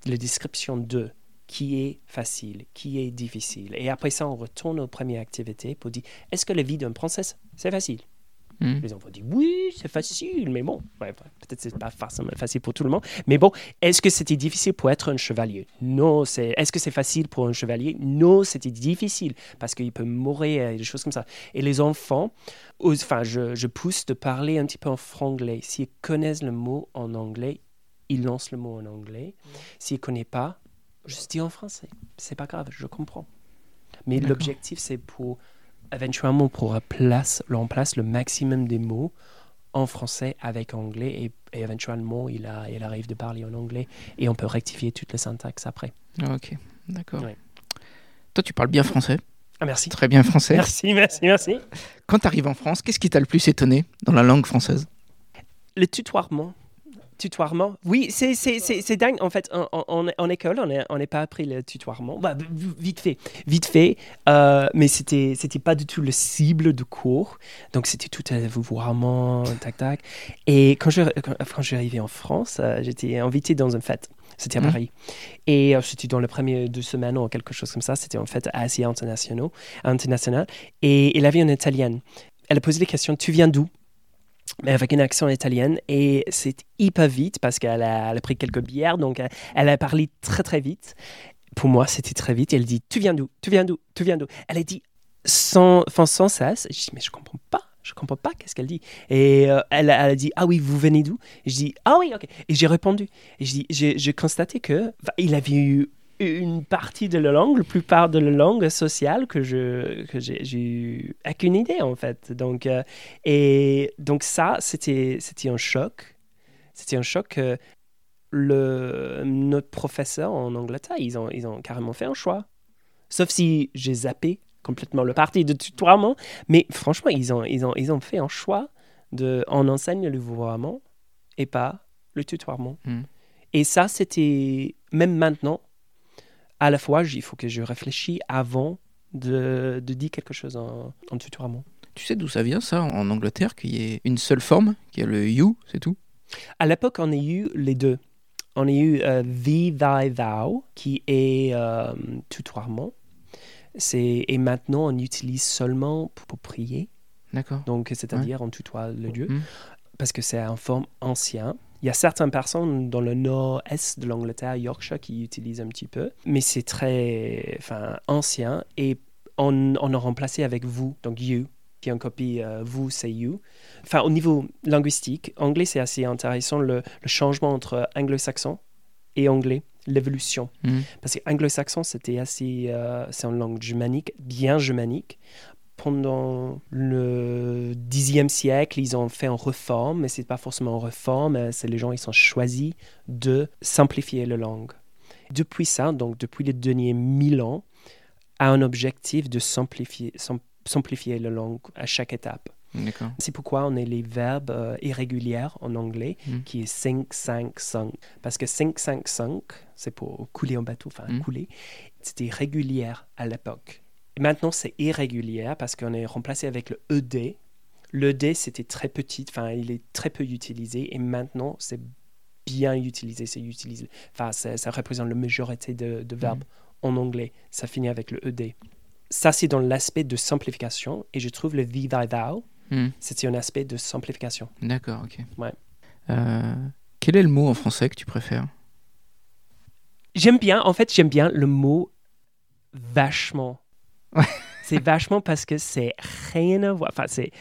Speaker 2: la description de qui est facile qui est difficile. Et après ça on retourne aux premières activités pour dire est-ce que la vie d'une princesse c'est facile?
Speaker 1: Hmm.
Speaker 2: Les enfants disent oui, c'est facile, mais bon, ouais, peut-être c'est pas facile pour tout le monde. Mais bon, est-ce que c'était difficile pour être un chevalier? Non. C'est. Est-ce que c'est facile pour un chevalier? Non, c'était difficile parce qu'il peut mourir et des choses comme ça. Et les enfants, enfin, je, je pousse de parler un petit peu en franglais. S'ils connaissent le mot en anglais, ils lancent le mot en anglais. S'ils ne connaissent pas, je dis en français. C'est pas grave, je comprends. Mais l'objectif, c'est pour éventuellement pour place, on place le maximum des mots en français avec anglais et, et éventuellement il, a, il arrive de parler en anglais et on peut rectifier toute la syntaxe après.
Speaker 1: Ah, Ok, d'accord.
Speaker 2: Ouais.
Speaker 1: Toi, tu parles bien français,
Speaker 2: Ah, merci.
Speaker 1: très bien français.
Speaker 2: Merci, merci, merci.
Speaker 1: Quand tu arrives en France, qu'est-ce qui t'a le plus étonné dans la langue française?
Speaker 2: Le tutoiement. Tutoiement. Oui, c'est, dingue. En fait, en, en- en- école, on n'est pas appris le tutoiement. Bah, vite fait. Vite fait. euh, mais c'était, c'était pas du tout le cible de cours. Donc, c'était tout à vouvoiement, tac, tac. Et quand je, quand, quand je suis arrivé en France, euh, j'étais invité dans une fête. C'était à
Speaker 1: Mhm.
Speaker 2: Paris. Et euh, c'était dans les premières deux semaines ou quelque chose comme ça. C'était en fait assez international. international. Et il avait une Italienne. Elle a posé des questions. Tu viens d'où? Mais avec une accent italienne. Et c'est hyper vite parce qu'elle a, pris quelques bières donc elle, elle a parlé très très vite. Pour moi c'était très vite. Elle dit tu viens d'où? Tu viens d'où? Tu viens d'où? Elle a dit sans, enfin, sans et je dis mais je comprends pas. Je comprends pas qu'est-ce qu'elle dit. Et euh, elle, elle a dit ah oui vous venez d'où? Je dis ah oui ok. Et j'ai répondu. Et je dis j'ai constaté que il avait eu une partie de la langue, la plupart de la langue sociale que je que j'ai aucune idée en fait. Donc euh, et donc ça c'était c'était un choc. C'était un choc que le notre professeur en Angleterre ils ont ils ont carrément fait un choix. Sauf si j'ai zappé complètement le parti de tutoiement, mais franchement ils ont ils ont ils ont fait un choix de on enseigne le vouvoiement et pas le tutoiement.
Speaker 1: Hmm.
Speaker 2: Et ça c'était même maintenant à la fois, il faut que je réfléchisse avant de, de dire quelque chose en, en tutoiement.
Speaker 1: Tu sais d'où ça vient ça en Angleterre qu'il y ait une seule forme, qu'il y a le you, c'est tout?
Speaker 2: À l'époque, on a eu les deux. On a eu euh, thee, thy, thou, qui est euh, tutoiement. C'est, et maintenant, on utilise seulement pour, pour prier.
Speaker 1: D'accord.
Speaker 2: Donc, c'est-à-dire, on tutoie le Dieu.
Speaker 1: Mhm.
Speaker 2: Parce que c'est en forme ancien. Il y a certaines personnes dans le nord-est de l'Angleterre, Yorkshire, qui utilisent un petit peu. Mais c'est très enfin, ancien. Et on, on a remplacé avec vous, donc you, qui en copie euh, vous, c'est you. Enfin, au niveau linguistique, anglais, c'est assez intéressant, le, le changement entre anglo-saxon et anglais, l'évolution.
Speaker 1: Mhm.
Speaker 2: Parce que anglo-saxon, c'était assez. euh, c'est en langue germanique, bien germanique. Pendant le Xe siècle, ils ont fait une réforme, mais c'est pas forcément une réforme, euh, c'est les gens ils ont choisi de simplifier la langue. Depuis ça, donc depuis les derniers mille ans, a un objectif de simplifier, sim- simplifier la langue à chaque étape. C'est pourquoi on a les verbes euh, irréguliers en anglais,
Speaker 1: Mm.
Speaker 2: qui est 5, 5, 5. Parce que 5, 5, 5, c'est pour couler un bateau, enfin
Speaker 1: Mm.
Speaker 2: couler. C'était régulier à l'époque. Maintenant, c'est irrégulier parce qu'on est remplacé avec le ED. Le ED, c'était très petit, enfin, il est très peu utilisé. Et maintenant, c'est bien utilisé. C'est utilisé. Enfin, ça, ça représente la majorité de, de verbes en anglais. Ça finit avec le ED. Ça, c'est dans l'aspect de simplification. Et je trouve le thee, thy, thou,
Speaker 1: Mhm.
Speaker 2: c'était un aspect de simplification.
Speaker 1: D'accord, ok.
Speaker 2: Ouais.
Speaker 1: Euh, quel est le mot en français que tu préfères?
Speaker 2: J'aime bien, en fait, j'aime bien le mot vachement. C'est vachement parce que c'est rien à voir. Enfin, c'est.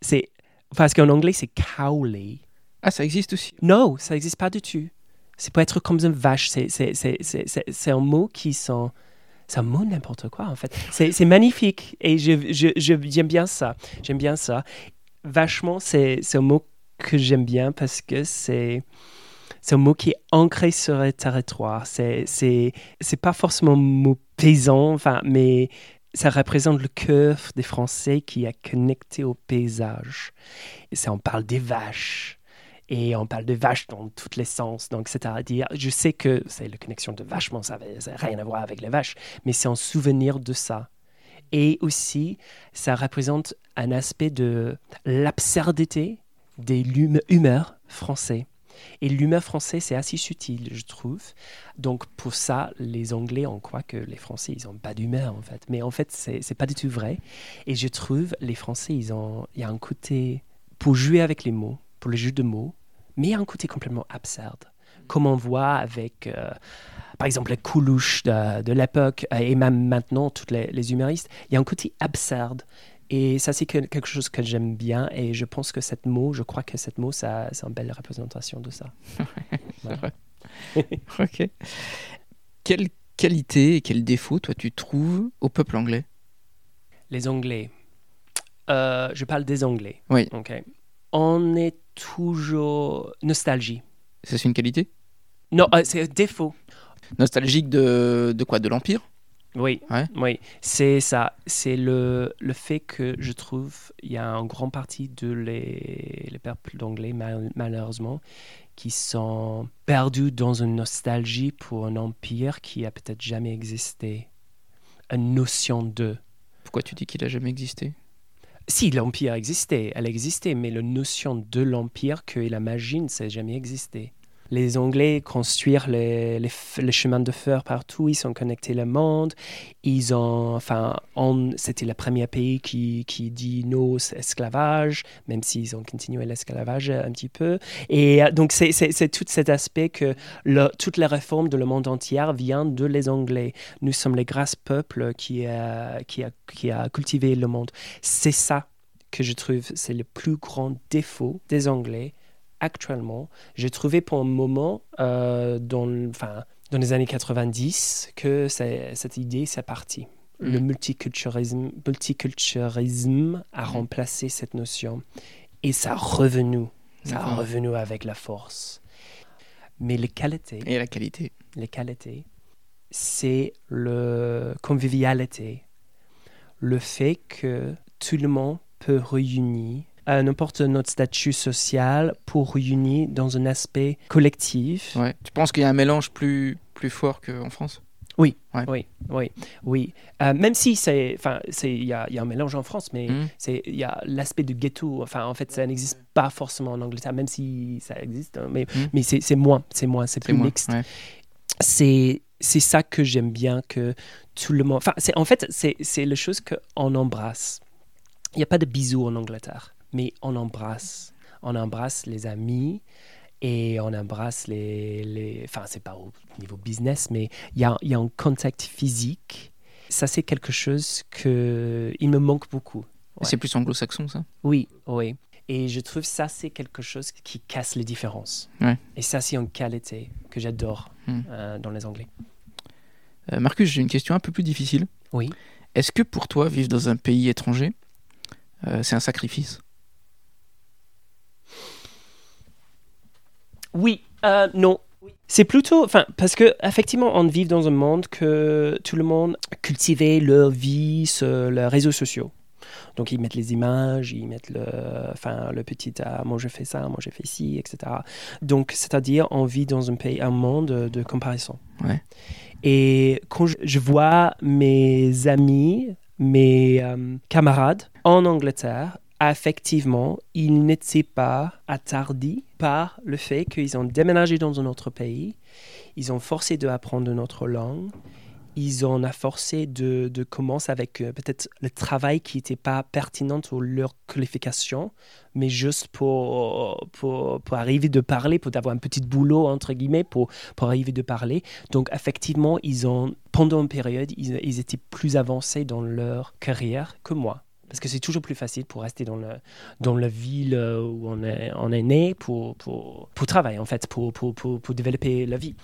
Speaker 2: c'est parce qu'en anglais, c'est cowley.
Speaker 1: Ah, ça existe aussi.
Speaker 2: Non, ça n'existe pas du tout. C'est pour être comme une vache. C'est, c'est, c'est, c'est, c'est, un mot qui sent. C'est un mot n'importe quoi, en fait. C'est, c'est magnifique. Et je, je, je- j'aime bien ça. J'aime bien ça. Vachement, c'est, c'est un mot que j'aime bien parce que c'est. C'est un mot qui est ancré sur le territoire. C'est, c'est, c'est pas forcément un mot paysan, enfin, mais ça représente le cœur des Français qui est connecté au paysage. Et ça, on parle des vaches. Et on parle de vaches dans tous les sens. Donc, c'est-à-dire, je sais que c'est la connexion de vachement, ça n'a rien à voir avec les vaches, mais c'est un souvenir de ça. Et aussi, ça représente un aspect de l'absurdité des humeurs français. Et l'humeur français, c'est assez subtil, je trouve. Donc, pour ça, les Anglais, on croit que les Français, ils n'ont pas d'humeur, en fait. Mais en fait, c'est n'est pas du tout vrai. Et je trouve, les Français, ils ont, il y a un côté pour jouer avec les mots, pour le jeu de mots, mais il y a un côté complètement absurde, comme on voit avec, euh, par exemple, les coulouches de, l'époque, et même maintenant, tous les, les humoristes. Il y a un côté absurde. Et ça, c'est que- quelque chose que j'aime bien. Et je pense que cette mot, je crois que cette mot, ça, c'est une belle représentation de ça. *laughs*
Speaker 1: Vrai. *laughs* ok. Quelle qualité et quel défaut, toi, tu trouves au peuple anglais?
Speaker 2: Les Anglais. Euh, je parle des Anglais.
Speaker 1: Oui.
Speaker 2: Ok. On est toujours nostalgie.
Speaker 1: C'est une qualité?
Speaker 2: Non, euh, c'est un défaut.
Speaker 1: Nostalgique de, de quoi? De l'Empire?
Speaker 2: Oui,
Speaker 1: Ouais.
Speaker 2: oui, c'est ça. C'est le, le fait que je trouve il y a en grande partie de les, les peuples d'anglais, mal- malheureusement, qui sont perdus dans une nostalgie pour un empire qui a peut-être jamais existé. Une notion de.
Speaker 1: Pourquoi tu dis qu'il a jamais existé?
Speaker 2: Si l'empire existait, elle existait, mais la notion de l'empire que la magie ne s'est jamais existé. Les Anglais construisent les, les, chemins de fer partout, ils sont connectés le monde. Ils ont, enfin, c'était le premier pays qui, qui dit non esclavage, même s'ils ont continué l'esclavage un petit peu. Et euh, donc, c'est- tout cet aspect que le, toutes les réformes de le monde entier viennent de les Anglais. Nous sommes les grâces peuples qui a, qui, a, qui a cultivé le monde. C'est ça que je trouve, c'est le plus grand défaut des Anglais actuellement. J'ai trouvé pour un moment, euh, dans, enfin, dans les années 90, que cette idée, c'est parti. Le
Speaker 1: Mhm.
Speaker 2: multiculturalisme, multiculturalisme a remplacé cette notion. Et ça a revenu. Ça a revenu avec la force. Mais les qualités,
Speaker 1: Et la qualité
Speaker 2: les qualités, c'est le convivialité, le fait que tout le monde peut réunir à n'importe notre statut social pour réunir dans un aspect collectif.
Speaker 1: Ouais. Tu penses qu'il y a un mélange plus, plus fort qu'en France?
Speaker 2: Oui, oui, oui. Euh, même si c'est, enfin, c'est, il y y a un mélange en France, mais
Speaker 1: Mhm.
Speaker 2: c'est, il y a l'aspect de ghetto. Enfin, en fait, ça n'existe pas forcément en Angleterre, même si ça existe, hein, mais,
Speaker 1: Mhm.
Speaker 2: mais c'est, c'est moins, c'est moins, c'est plus mixte.
Speaker 1: ouais.
Speaker 2: c'est c'est ça que j'aime bien que tout le monde enfin c'est en fait c'est c'est la chose qu'on embrasse il n'y a pas de bisous en Angleterre mais on embrasse on embrasse les amis et on embrasse les, les enfin c'est pas au niveau business mais il y a, y a un contact physique ça c'est quelque chose que il me manque beaucoup Ouais.
Speaker 1: C'est plus anglo-saxon, ça?
Speaker 2: Oui, oui. Et je trouve ça, c'est quelque chose qui casse les différences.
Speaker 1: Ouais.
Speaker 2: Et ça, c'est une qualité que j'adore
Speaker 1: Hmm.
Speaker 2: euh, dans les Anglais.
Speaker 1: Euh, Marcus, j'ai une question un peu plus difficile.
Speaker 2: Oui.
Speaker 1: Est-ce que pour toi, vivre dans un pays étranger, euh, c'est un sacrifice?
Speaker 2: Oui, euh, non. C'est plutôt, enfin, parce que effectivement, on vit dans un monde que tout le monde cultivait leur vie sur les réseaux sociaux. Donc ils mettent les images, ils mettent le, enfin, le petit ah, moi je fais ça, moi j'ai fait ci, etc. Donc c'est-à-dire on vit dans un pays, un monde de, comparaison.
Speaker 1: Ouais.
Speaker 2: Et quand je, je vois mes amis, mes euh, camarades en Angleterre, effectivement, ils n'étaient pas attardés par le fait qu'ils ont déménagé dans un autre pays, ils ont forcé d'apprendre une autre langue, ils ont forcé de, commencer avec euh, peut-être le travail qui n'était pas pertinent pour leur qualification, mais juste pour, pour, pour arriver de parler, pour avoir un petit boulot, entre guillemets, pour, pour arriver de parler. Donc, effectivement, ils ont, pendant une période, ils étaient plus avancés dans leur carrière que moi. Parce que c'est toujours plus facile pour rester dans, le, dans la ville où on est, on est né pour, pour, pour travailler, en fait, pour, pour, pour, pour développer la vie.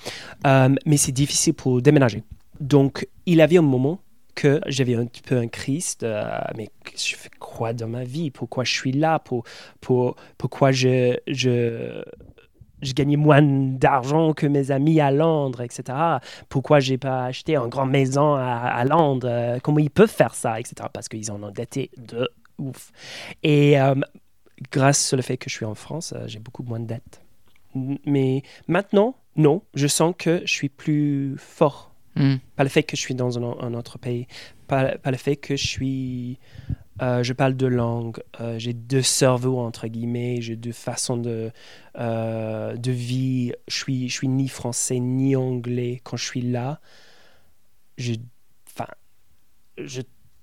Speaker 2: Euh, mais c'est difficile pour déménager. Donc, il avait un moment que j'avais un petit peu un crise de, euh, mais je fais quoi dans ma vie? Pourquoi je suis là? Pour, pour, Pourquoi je, je, je gagnais moins d'argent que mes amis à Londres, etc. Pourquoi j'ai pas acheté une grande maison à, à Londres? Euh, Comment ils peuvent faire ça, etc. Parce qu'ils ont endetté de ouf. Et euh, grâce au fait que je suis en France, euh, j'ai beaucoup moins de dettes. Mais maintenant, non, je sens que je suis plus fort
Speaker 1: Hmm.
Speaker 2: pas le fait que je suis dans un, un autre pays, pas, pas le fait que je suis, euh, je parle deux langues, euh, j'ai deux cerveaux entre guillemets, j'ai deux façons de, euh, de vie. Je suis, suis ni français ni anglais. Quand je suis là, je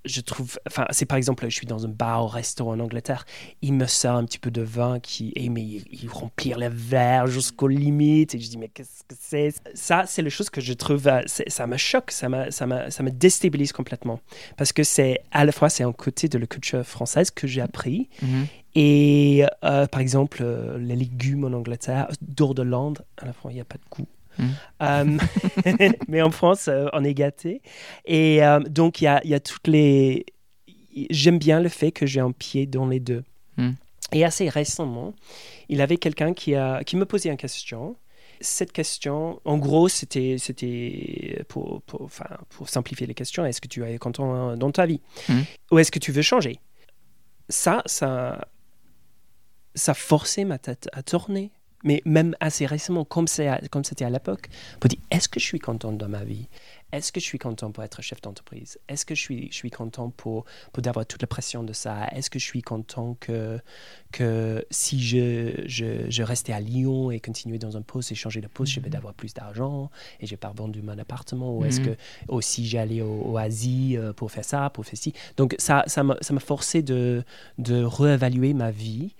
Speaker 2: je trouve, enfin, c'est par exemple, je suis dans un bar au restaurant en Angleterre, il me sert un petit peu de vin qui, et mais il, remplit les verres jusqu'aux limites, et je dis, mais qu'est-ce que c'est? Ça, c'est la chose que je trouve, euh, ça me choque, ça me, ça, me, ça me déstabilise complètement. Parce que c'est, à la fois, c'est un côté de la culture française que j'ai appris,
Speaker 1: Mhm.
Speaker 2: et euh, par exemple, euh, les légumes en Angleterre, d'or de à la fois, il n'y a pas de goût.
Speaker 1: Mhm.
Speaker 2: Euh, *laughs* mais en France, euh, on est gâté. Et euh, donc, il y a, il y a toutes les. J'aime bien le fait que j'ai un pied dans les deux.
Speaker 1: Mhm.
Speaker 2: Et assez récemment, il y avait quelqu'un qui, a, qui me posait une question. Cette question, en gros, c'était c'était pour, pour, enfin, pour simplifier les questions. Est-ce que tu es content dans ta vie? Ou est-ce que tu veux changer? Ça, ça, ça forçait ma tête à tourner. Mais même assez récemment, comme c'était à l'époque, pour dire est-ce que je suis content dans ma vie? Est-ce que je suis content pour être chef d'entreprise? Est-ce que je suis, je suis content pour, pour avoir toute la pression de ça? Est-ce que je suis content que, que si je, je, je restais à Lyon et continuais dans un poste et changer de poste, je vais avoir plus d'argent et j'ai pas vendu mon appartement? Ou est-ce
Speaker 1: Mhm.
Speaker 2: que aussi j'allais au, au Asie euh, pour faire ça, pour faire ci? Donc ça ça m'a forcé de, de réévaluer ma vie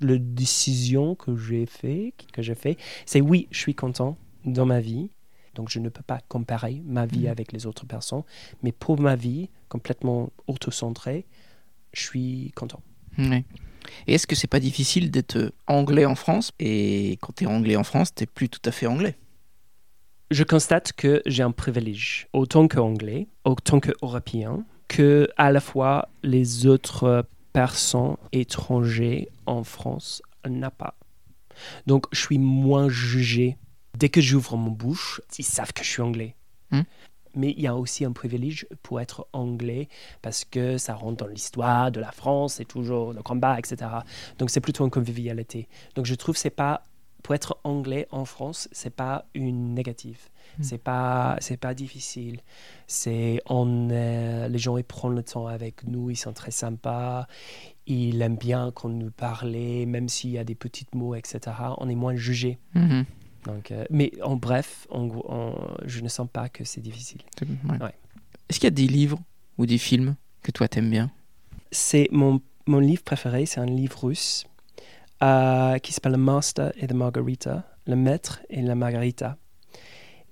Speaker 2: la décision que j'ai fait, que j'ai fait, c'est oui, je suis content dans ma vie. Donc je ne peux pas comparer ma vie
Speaker 1: Mhm.
Speaker 2: avec les autres personnes, mais pour ma vie complètement autocentrée, je suis content.
Speaker 1: Et est-ce que c'est pas difficile d'être anglais en France? Et quand tu es anglais en France, tu plus tout à fait anglais.
Speaker 2: Je constate que j'ai un privilège autant qu'anglais, autant qu'européen, que à la fois les autres personnes étrangères en France n'a pas. Donc je suis moins jugé. Dès que j'ouvre mon bouche, ils savent que je suis anglais.
Speaker 1: Hmm.
Speaker 2: Mais il y a aussi un privilège pour être anglais parce que ça rentre dans l'histoire de la France, c'est toujours le combat, etc. Donc c'est plutôt une convivialité. Donc je trouve que c'est pas pour être anglais en France, c'est pas une négative.
Speaker 1: Mm.
Speaker 2: C'est pas c'est pas difficile. C'est on les gens ils prennent le temps avec nous, ils sont très sympas. Ils aiment bien qu'on nous parle, même s'il y a des petits mots, etc. On est moins jugé.
Speaker 1: Mhm.
Speaker 2: Donc, euh, mais en bref, en- je ne sens pas que c'est difficile.
Speaker 1: C'est- ouais.
Speaker 2: Ouais.
Speaker 1: Est-ce qu'il y a des livres ou des films que toi t'aimes bien?
Speaker 2: C'est mon, mon livre préféré, c'est un livre russe euh, qui s'appelle Le Master et the Margarita, Le Maître et la Margarita.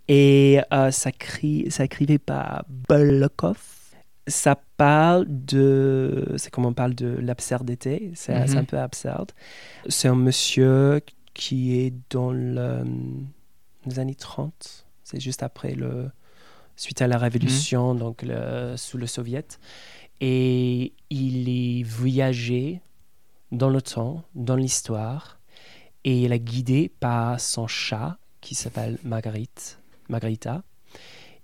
Speaker 2: Et euh, ça, crie, ça écrivait par Bolokov. Ça parle de. C'est comme on parle de l'absurdité. C'est
Speaker 1: Mhm.
Speaker 2: c'est un peu absurde. C'est un monsieur qui est dans le- les années 30. C'est juste après le. Suite à la révolution, donc le- sous le soviet. Et il est voyagé dans le temps, dans l'histoire. Et il est guidé par son chat qui s'appelle Marguerite, Margarita.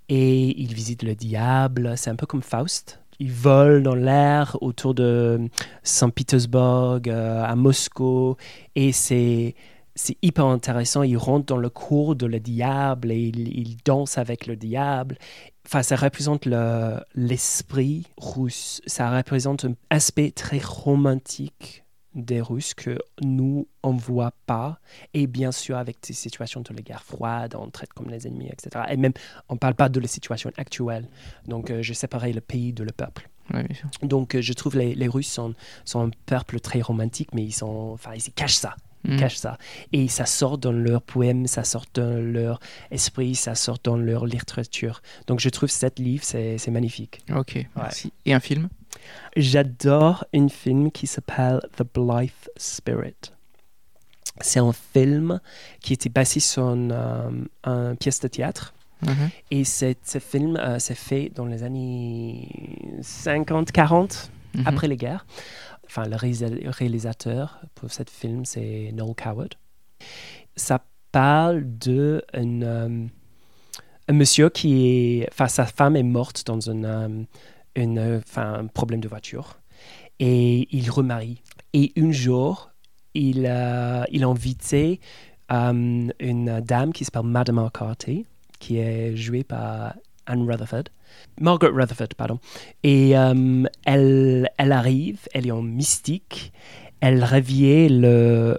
Speaker 2: Et il visite le diable. C'est un peu comme Faust. Il vole dans l'air autour de Saint-Pétersbourg, euh, à Moscou. Et c'est. C'est hyper intéressant. Il rentre dans le cours de le diable et il, danse avec le diable. Enfin, ça représente le- l'esprit russe. Ça représente un aspect très romantique des Russes que nous, on ne voit pas. Et bien sûr, avec ces situations de la guerre froide, on traite comme les ennemis, etc. Et même, on ne parle pas de la situation actuelle. Donc, euh, je séparais le pays de le peuple.
Speaker 1: Ouais, bien sûr.
Speaker 2: Donc, euh, je trouve les, les Russes sont, sont un peuple très romantique, mais ils, sont, enfin, ils cachent ça
Speaker 1: Mhm.
Speaker 2: cachent ça. Et ça sort dans leurs poèmes, ça sort dans leur esprit, ça sort dans leur littérature. Donc je trouve cet livre, c'est magnifique.
Speaker 1: Ok, merci. Et un film?
Speaker 2: J'adore un film qui s'appelle The Blythe Spirit. C'est un film qui était basé sur une, euh, une pièce de théâtre.
Speaker 1: Mhm.
Speaker 2: Et ce film euh, s'est fait dans les années 50-40
Speaker 1: Mhm.
Speaker 2: après les guerres. Enfin, le réalisa- réalisateur pour ce film, c'est Noel Coward. Ça parle de euh, un monsieur qui est... Enfin, sa femme est morte dans un, euh, une, enfin, un problème de voiture. Et il remarie. Et un jour, il, a- il a invité euh, une dame qui s'appelle Madame McCarthy, qui est jouée par Anne Rutherford. Margaret Rutherford, pardon. Et euh, elle, elle arrive, elle est en mystique, elle le,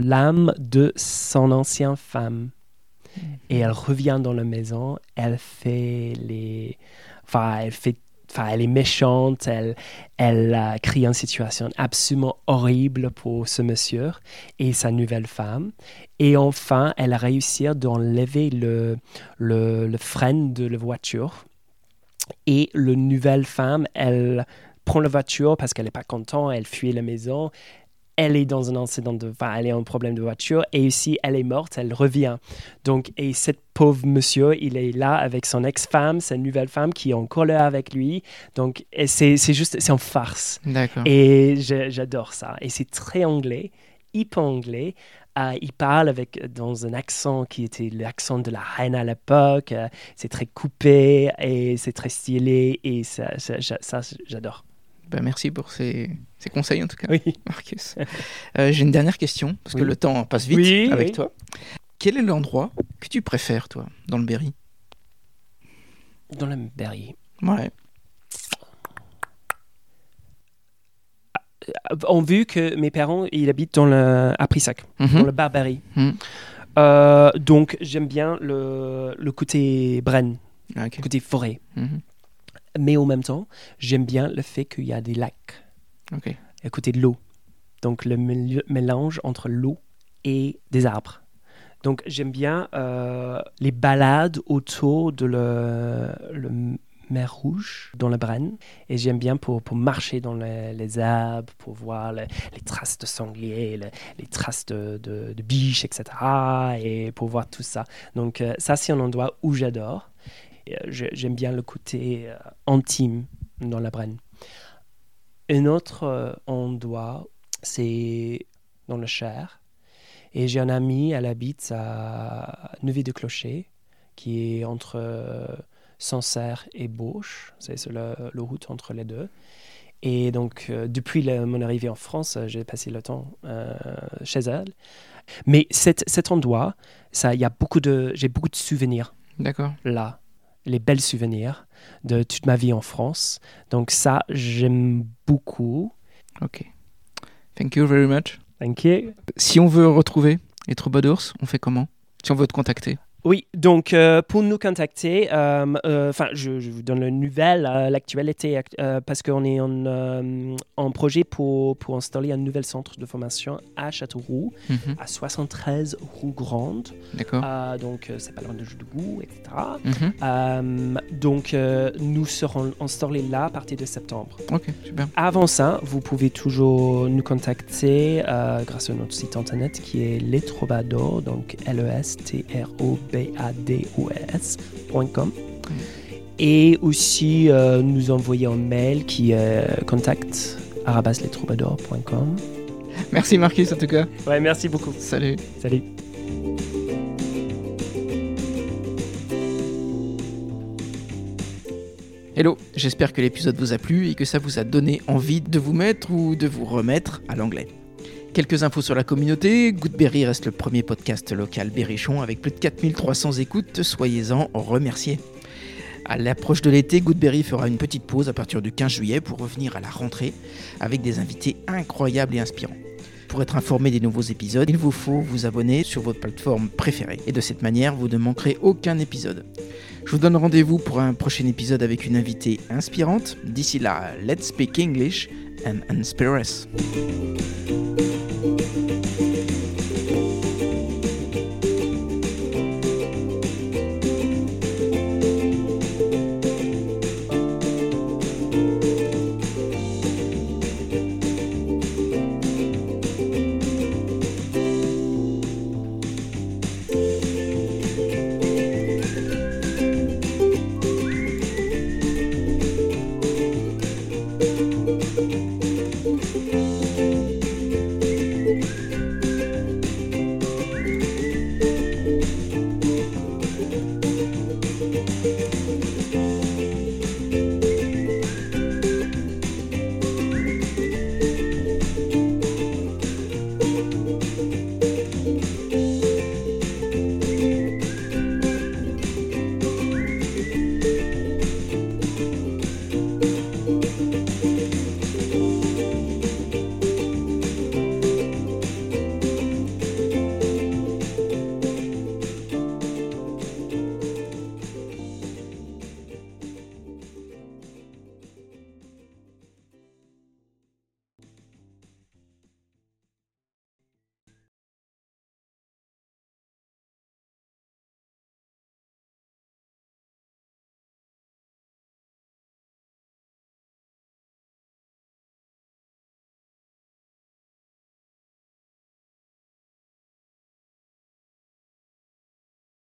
Speaker 2: l'âme de son ancienne femme. Et elle revient dans la maison, elle fait les... Enfin, elle fait enfin, elle est méchante, elle, elle a créé une situation absolument horrible pour ce monsieur et sa nouvelle femme. Et enfin, elle a réussi d'enlever le, le, le frein de la voiture. Et la nouvelle femme, elle prend la voiture parce qu'elle n'est pas contente, elle fuit la maison elle est dans un incident de, enfin, elle est un problème de voiture et ici elle est morte, elle revient. Donc, et cette pauvre monsieur, il est là avec son ex-femme, sa nouvelle femme qui est encore là avec lui. Donc, c'est juste, c'est en farce.
Speaker 1: D'accord.
Speaker 2: Et j'adore ça. Et c'est très anglais, hyper anglais. Euh, il parle avec dans un accent qui était l'accent de la reine à l'époque. Euh, c'est très coupé et c'est très stylé et ça, ça j'adore.
Speaker 1: Ben, merci pour ces, conseils en tout cas,
Speaker 2: oui. *laughs*
Speaker 1: Marcus. Euh, j'ai une dernière question, parce que le temps passe vite avec toi. Quel est l'endroit que tu préfères, toi, dans le Berry?
Speaker 2: Dans le Berry
Speaker 1: Ouais.
Speaker 2: On vu que mes parents, ils habitent dans le, à Prissac,
Speaker 1: mhm.
Speaker 2: dans le Barbarie.
Speaker 1: Mhm.
Speaker 2: Euh, donc j'aime bien le, le côté Brenne,
Speaker 1: le
Speaker 2: ah, côté forêt.
Speaker 1: Mhm
Speaker 2: mais en même temps, j'aime bien le fait qu'il y a des lacs à côté de l'eau. Donc le mélange entre l'eau et des arbres. Donc j'aime bien euh, les balades autour de le, mer Rouge, dans la Brenne. Et j'aime bien pour, pour, marcher dans les, arbres, pour voir les, traces de sangliers, les, traces de, de, biches, etc. Et pour voir tout ça. Donc euh, ça, c'est un endroit où j'adore. Euh, j'aime bien le côté euh, intime dans la Brenne. Un autre endroit, c'est dans le Cher. Et j'ai un ami, elle habite à Neuvy-de-Clocher, qui est entre Sancerre et Bauche. C'est la, route entre les deux. Et donc, depuis mon arrivée en France, j'ai passé le temps chez elle. Mais cet, cet endroit, ça, y a beaucoup de, j'ai beaucoup de souvenirs.
Speaker 1: D'accord.
Speaker 2: Là les belles souvenirs de toute ma vie en France. Donc ça, j'aime beaucoup.
Speaker 1: Ok. Thank you very much.
Speaker 2: Thank you.
Speaker 1: Si on veut retrouver les Troubadours, on fait comment? Si on veut te contacter
Speaker 2: oui, donc euh, pour nous contacter, euh, euh, enfin, je, vous donne le nouvelle, l'actualité, parce qu'on est en, en, projet pour, pour installer un nouvel centre de formation à Châteauroux,
Speaker 1: mhm.
Speaker 2: à 73 rue Grande.
Speaker 1: D'accord.
Speaker 2: donc, c'est pas loin de Joudou, etc.
Speaker 1: Mhm.
Speaker 2: donc, nous serons installés là à partir de septembre.
Speaker 1: Ok, super.
Speaker 2: Avant ça, vous pouvez toujours nous contacter grâce à notre site internet qui est Les Troubadours, donc L-E-S-T-R-O b-a-d-o-s.com. Et aussi euh, nous envoyer un mail qui est contact
Speaker 1: Merci Marcus en tout cas.
Speaker 2: Ouais, merci beaucoup.
Speaker 1: Salut.
Speaker 2: Salut.
Speaker 1: Hello, j'espère que l'épisode vous a plu et que ça vous a donné envie de vous mettre ou de vous remettre à l'anglais. Quelques infos sur la communauté. Goodberry reste le premier podcast local berrichon avec plus de 4300 écoutes. Soyez-en remerciés. À l'approche de l'été, Goodberry fera une petite pause à partir du 15 juillet pour revenir à la rentrée avec des invités incroyables et inspirants. Pour être informé des nouveaux épisodes, il vous faut vous abonner sur votre plateforme préférée. Et de cette manière, vous ne manquerez aucun épisode. Je vous donne rendez-vous pour un prochain épisode avec une invitée inspirante. D'ici là, let's speak English and inspire us.